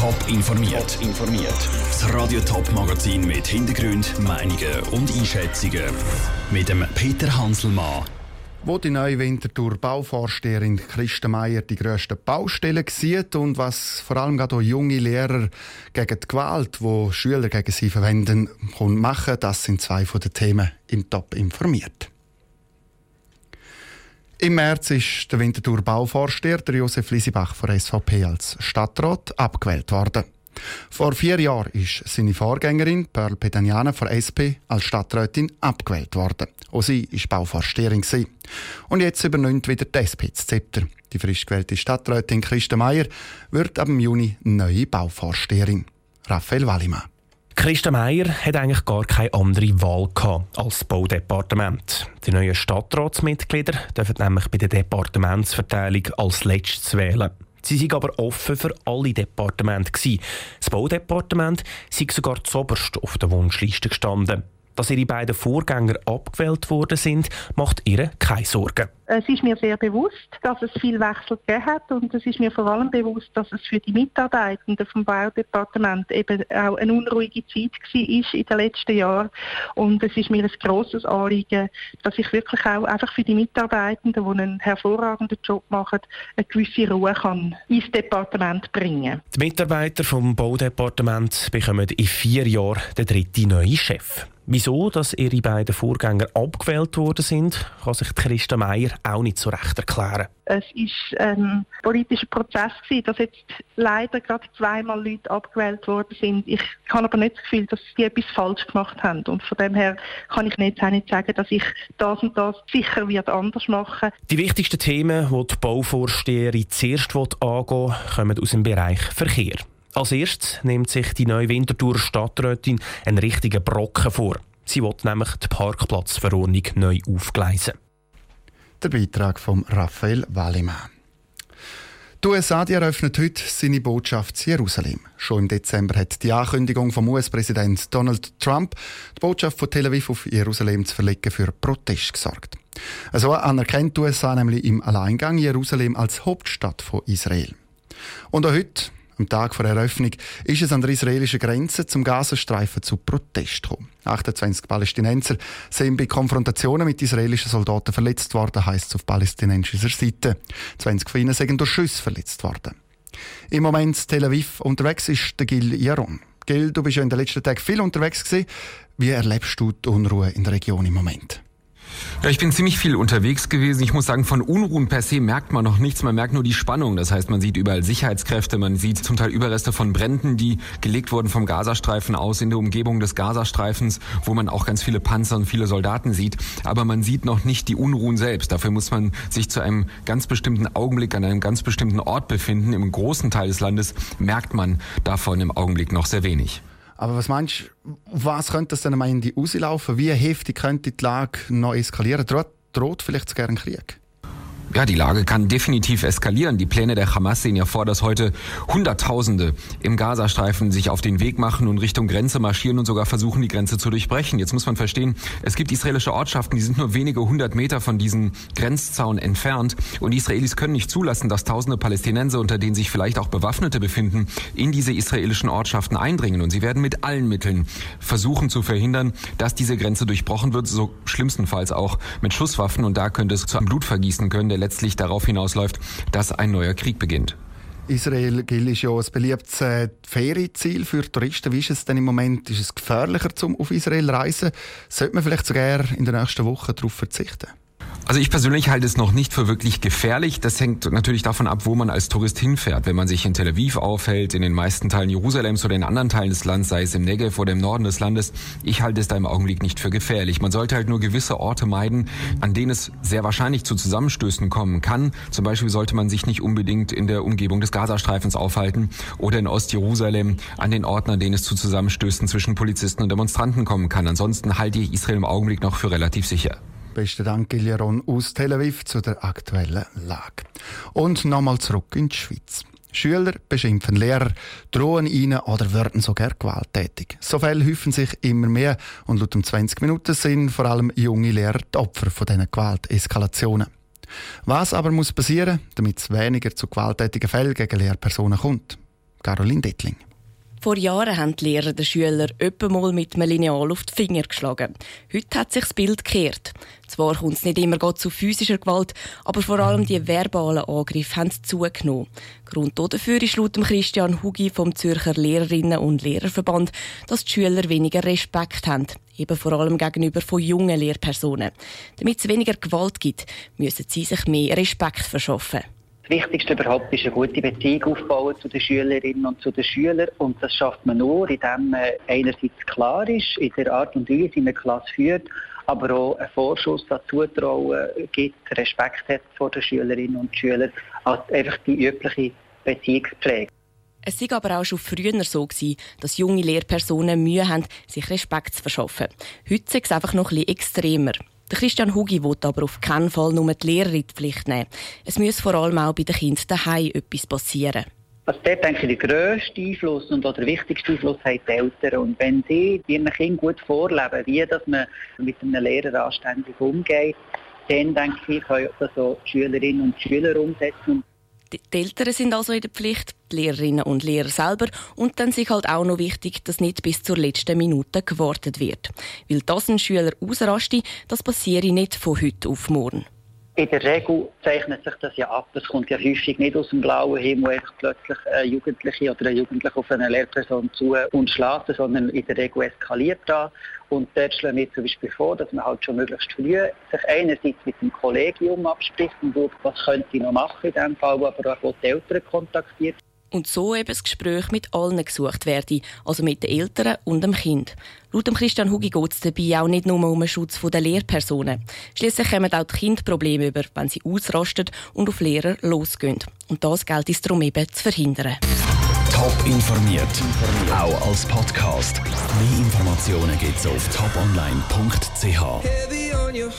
Top informiert. Top informiert. Das Radio Top Magazin mit Hintergrund, Meinungen und Einschätzungen mit dem Peter Hanselmann. Wo die neue Winterthur Bauvorsteherin Christa Meier die grössten Baustellen sieht und was vor allem gerade auch junge Lehrer gegen die Gewalt, wo Schüler gegen sie verwenden, machen, das sind zwei von den Themen im Top informiert. Im März ist der Winterthur Bauvorsteher Josef Lisibach von SVP als Stadtrat abgewählt worden. Vor vier Jahren ist seine Vorgängerin Pearl Pedaniana von SP als Stadträtin abgewählt worden. Auch sie war Bauvorsteherin. Und jetzt übernimmt wieder die SP das Zepter. Die frisch gewählte Stadträtin Christa Meier wird ab Juni neue Bauvorsteherin. Raphael Wallimann. Christa Meier hat eigentlich gar keine andere Wahl gehabt als Baudepartement. Die neuen Stadtratsmitglieder dürfen nämlich bei der Departementsverteilung als letztes wählen. Sie sind aber offen für alle Departemente. Das Baudepartement sei sogar zuoberst auf der Wunschliste gestanden. Dass ihre beiden Vorgänger abgewählt worden sind, macht ihr keine Sorgen. Es ist mir sehr bewusst, dass es viel Wechsel gegeben hat und es ist mir vor allem bewusst, dass es für die Mitarbeitenden vom Baudepartement eben auch eine unruhige Zeit war in den letzten Jahren. Und es ist mir ein grosses Anliegen, dass ich wirklich auch einfach für die Mitarbeitenden, die einen hervorragenden Job machen, eine gewisse Ruhe kann ins Departement bringen. Die Mitarbeiter vom Baudepartement bekommen in vier Jahren den dritten neuen Chef. Wieso dass ihre beiden Vorgänger abgewählt worden sind, kann sich Christa Meier auch nicht so recht erklären. Es war ein politischer Prozess, dass jetzt leider gerade zweimal Leute abgewählt worden sind. Ich habe aber nicht das Gefühl, dass sie etwas falsch gemacht haben. Und von dem her kann ich nicht, auch nicht sagen, dass ich das und das sicher wird anders machen Die wichtigsten Themen, die die Bauvorsteherin zuerst angehen kommen aus dem Bereich Verkehr. Als erstes nimmt sich die neue Winterthur Stadträtin einen richtigen Brocken vor. Sie will nämlich die Parkplatzverordnung neu aufgleisen. Der Beitrag von Raphael Wallimann. Die USA die eröffnet heute seine Botschaft in Jerusalem. Schon im Dezember hat die Ankündigung vom US-Präsident Donald Trump, die Botschaft von Tel Aviv auf Jerusalem zu verlegen, für Protest gesorgt. So anerkennt die USA nämlich im Alleingang Jerusalem als Hauptstadt von Israel. Und auch heute, am Tag vor Eröffnung ist es an der israelischen Grenze zum Gazastreifen zu Protest gekommen. 28 Palästinenser sind bei Konfrontationen mit israelischen Soldaten verletzt worden, heisst es auf palästinensischer Seite. 20 von ihnen sind durch Schüsse verletzt worden. Im Moment in Tel Aviv unterwegs ist der Gil Yaron. Gil, du bist ja in den letzten Tagen viel unterwegs gewesen. Wie erlebst du die Unruhe in der Region im Moment? Ja, ich bin ziemlich viel unterwegs gewesen. Ich muss sagen, von Unruhen per se merkt man noch nichts. Man merkt nur die Spannung. Das heißt, man sieht überall Sicherheitskräfte, man sieht zum Teil Überreste von Bränden, die gelegt wurden vom Gazastreifen aus in der Umgebung des Gazastreifens, wo man auch ganz viele Panzer und viele Soldaten sieht. Aber man sieht noch nicht die Unruhen selbst. Dafür muss man sich zu einem ganz bestimmten Augenblick an einem ganz bestimmten Ort befinden. Im großen Teil des Landes merkt man davon im Augenblick noch sehr wenig. Aber was meinst du, was könnte das dann am Ende rauslaufen? Wie heftig könnte die Lage noch eskalieren? Droht, droht vielleicht sogar ein Krieg? Ja, die Lage kann definitiv eskalieren. Die Pläne der Hamas sehen ja vor, dass heute Hunderttausende im Gazastreifen sich auf den Weg machen und Richtung Grenze marschieren und sogar versuchen, die Grenze zu durchbrechen. Jetzt muss man verstehen, es gibt israelische Ortschaften, die sind nur wenige hundert Meter von diesem Grenzzaun entfernt. Und die Israelis können nicht zulassen, dass tausende Palästinenser, unter denen sich vielleicht auch Bewaffnete befinden, in diese israelischen Ortschaften eindringen. Und sie werden mit allen Mitteln versuchen zu verhindern, dass diese Grenze durchbrochen wird, so schlimmstenfalls auch mit Schusswaffen. Und da könnte es zu einem Blutvergießen können, der letztlich darauf hinausläuft, dass ein neuer Krieg beginnt. Israel gilt ja als beliebtes äh, Ferienziel für Touristen. Wie ist es denn im Moment? Ist es gefährlicher, zum auf Israel zu reisen? Sollte man vielleicht sogar in der nächsten Woche darauf verzichten? Also ich persönlich halte es noch nicht für wirklich gefährlich. Das hängt natürlich davon ab, wo man als Tourist hinfährt. Wenn man sich in Tel Aviv aufhält, in den meisten Teilen Jerusalems oder in anderen Teilen des Landes, sei es im Negev oder im Norden des Landes, ich halte es da im Augenblick nicht für gefährlich. Man sollte halt nur gewisse Orte meiden, an denen es sehr wahrscheinlich zu Zusammenstößen kommen kann. Zum Beispiel sollte man sich nicht unbedingt in der Umgebung des Gazastreifens aufhalten oder in Ostjerusalem an den Orten, an denen es zu Zusammenstößen zwischen Polizisten und Demonstranten kommen kann. Ansonsten halte ich Israel im Augenblick noch für relativ sicher. Besten Dank, Gilieron aus Tel Aviv zu der aktuellen Lage. Und nochmal zurück in die Schweiz. Schüler beschimpfen Lehrer, drohen ihnen oder werden sogar gewalttätig. So Fälle häufen sich immer mehr und laut dem 20 Minuten sind vor allem junge Lehrer die Opfer von diesen Gewalteskalationen. Was aber muss passieren, damit es weniger zu gewalttätigen Fällen gegen Lehrpersonen kommt? Caroline Dettling. Vor Jahren haben die Lehrer den Schülern mal mit einem Lineal auf die Finger geschlagen. Heute hat sich das Bild gekehrt. Zwar kommt es nicht immer zu physischer Gewalt, aber vor allem die verbalen Angriffe haben zugenommen. Grund dafür ist laut Christian Hugi vom Zürcher Lehrerinnen- und Lehrerverband, dass die Schüler weniger Respekt haben, eben vor allem gegenüber von jungen Lehrpersonen. Damit es weniger Gewalt gibt, müssen sie sich mehr Respekt verschaffen. Das Wichtigste überhaupt ist eine gute Beziehung aufbauen zu den Schülerinnen und zu den Schülern. Und das schafft man nur, indem man einerseits klar ist, in der Art und Weise, wie man die Klasse führt, aber auch einen Vorschuss dazu trauen gibt, Respekt hat vor den Schülerinnen und Schülern, als einfach die übliche Beziehungspflege. Es war aber auch schon früher so, gewesen, dass junge Lehrpersonen Mühe haben, sich Respekt zu verschaffen. Heute ist es einfach noch ein bisschen extremer. Der Christian Hugi will aber auf keinen Fall nur die Lehrer in die Pflicht nehmen. Es muss vor allem auch bei den Kindern daheim etwas passieren. Also dort denke ich, der grösste Einfluss und auch der wichtigste Einfluss haben die Eltern. Und wenn sie ihren Kindern gut vorleben, wie dass man mit einem Lehrer anständig umgeht, dann denke ich, können das die Schülerinnen und Schüler umsetzen. Die Eltern sind also in der Pflicht, die Lehrerinnen und Lehrer selber. Und dann ist halt auch noch wichtig, dass nicht bis zur letzten Minute gewartet wird. Weil das ein Schüler ausrastet, das passiert nicht von heute auf morgen. In der Regel zeichnet sich das ja ab. Es kommt ja häufig nicht aus dem blauen Himmel einfach plötzlich ein Jugendliche oder ein Jugendlicher auf eine Lehrperson zu und schlägt, sondern in der Regel eskaliert das. Und dort schlagen wir zum Beispiel vor, dass man halt schon möglichst früh sich einerseits mit dem Kollegium abspricht und schaut, was könnte ich noch machen in diesem Fall, aber auch die Eltern kontaktiert und so eben das Gespräch mit allen gesucht werde, also mit den Eltern und dem Kind. Laut Christian Hugi geht es dabei auch nicht nur um den Schutz der Lehrpersonen. Schließlich kommen auch die Kinder Probleme über, wenn sie ausrasten und auf Lehrer losgehen. Und das gilt es darum eben zu verhindern. Top informiert, auch als Podcast. Mehr Informationen gibt es auf toponline.ch.